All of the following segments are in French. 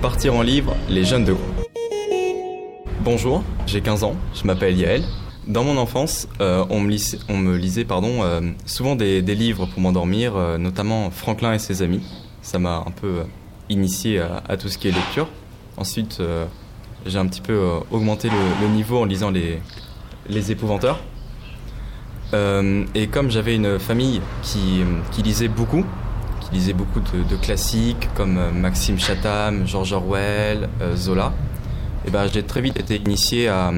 Partir en livre, les jeunes de groupe. Bonjour, j'ai 15 ans, je m'appelle Yael. Dans mon enfance, euh, on, me lisait, euh, souvent des, livres pour m'endormir, euh, notamment Franklin et ses amis. Ça m'a un peu initié à, tout ce qui est lecture. Ensuite, j'ai un petit peu augmenté le, le, niveau en lisant les, les épouvanteurs. et comme j'avais une famille qui, qui, lisait beaucoup, qui beaucoup de, classiques comme Maxime Chatham, George Orwell, Zola, et ben, j'ai très vite été initié à,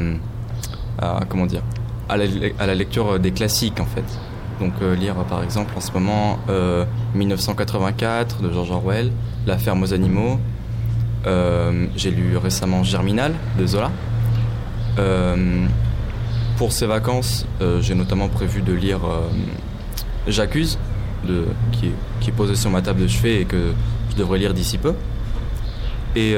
comment dire, à la, lecture des classiques en fait. Donc euh, lire par exemple en ce moment euh, 1984 de George Orwell, La ferme aux animaux. Euh, j'ai lu récemment Germinal de Zola. Euh, pour ces vacances, j'ai notamment prévu de lire J'accuse, de, qui, est, qui est posé sur ma table de chevet et que je devrais lire d'ici peu. Et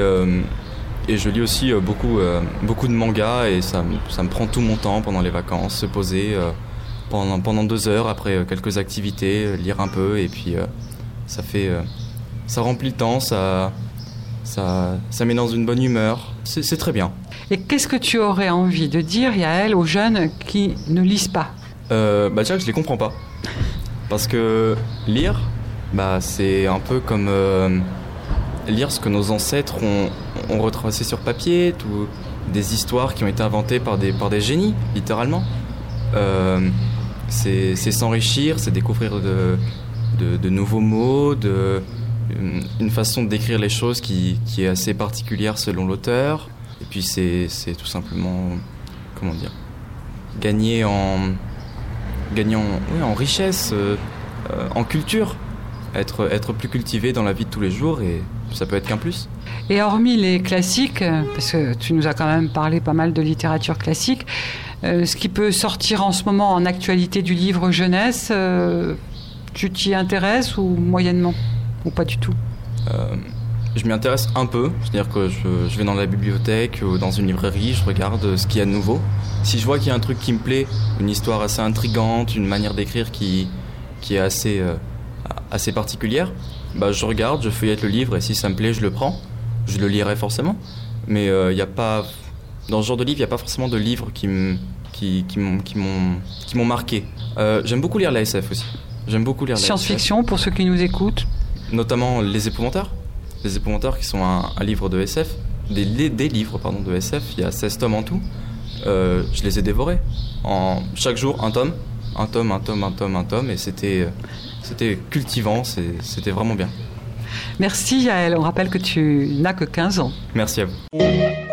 et je lis aussi euh, beaucoup, euh, beaucoup de mangas et ça, ça, me prend tout mon temps pendant les vacances, se poser euh, pendant, pendant deux heures après quelques activités, lire un peu et puis ça fait, ça remplit le temps, ça, ça, ça met dans une bonne humeur. C'est très bien. Et qu'est-ce que tu aurais envie de dire, Yael, aux jeunes qui ne lisent pas? Euh, Bah déjà, je les comprends pas. Parce que lire, bah, c'est un peu comme lire ce que nos ancêtres ont, ont retracé sur papier, tout, des histoires qui ont été inventées par des, par des génies, littéralement. Euh, c'est s'enrichir, c'est découvrir de, de, nouveaux mots, de, une façon de décrire les choses qui, qui est assez particulière selon l'auteur. Et puis c'est tout simplement, comment dire, gagner en, gagner en, oui, en richesse, euh, en culture, être, être plus cultivé dans la vie de tous les jours et ça peut être qu'un plus. Et hormis les classiques, parce que tu nous as quand même parlé pas mal de littérature classique, euh, ce qui peut sortir en ce moment en actualité du livre jeunesse, euh, tu t'y intéresses ou moyennement Ou pas du tout? Euh, Je m'y intéresse un peu, c'est-à-dire que je, je, vais dans la bibliothèque ou dans une librairie, je regarde ce qu'il y a de nouveau. Si je vois qu'il y a un truc qui me plaît, une histoire assez intrigante, une manière d'écrire qui, qui est assez, euh, assez particulière, bah, je regarde, je feuillette le livre et si ça me plaît, je le prends. Je le lirai forcément. Mais il euh, n'y a pas. Dans ce genre de livre, il n'y a pas forcément de livres qui m'ont qui, qui qui m'ont marqué. Euh, J'aime beaucoup lire la SF aussi. J'aime beaucoup lire la Science-fiction pour ceux qui nous écoutent? Notamment Les Épouvantards. Les Épouvantards qui sont un, un livre de SF. Des, des, des, livres pardon, de SF. Il y a 16 tomes en tout. Euh, je les ai dévorés. En, chaque jour, un tome. Un tome, un tome, un tome, un tome. Et c'était c'était cultivant, c'était vraiment bien. Merci Yael, on rappelle que tu n'as que 15 ans. Merci à vous.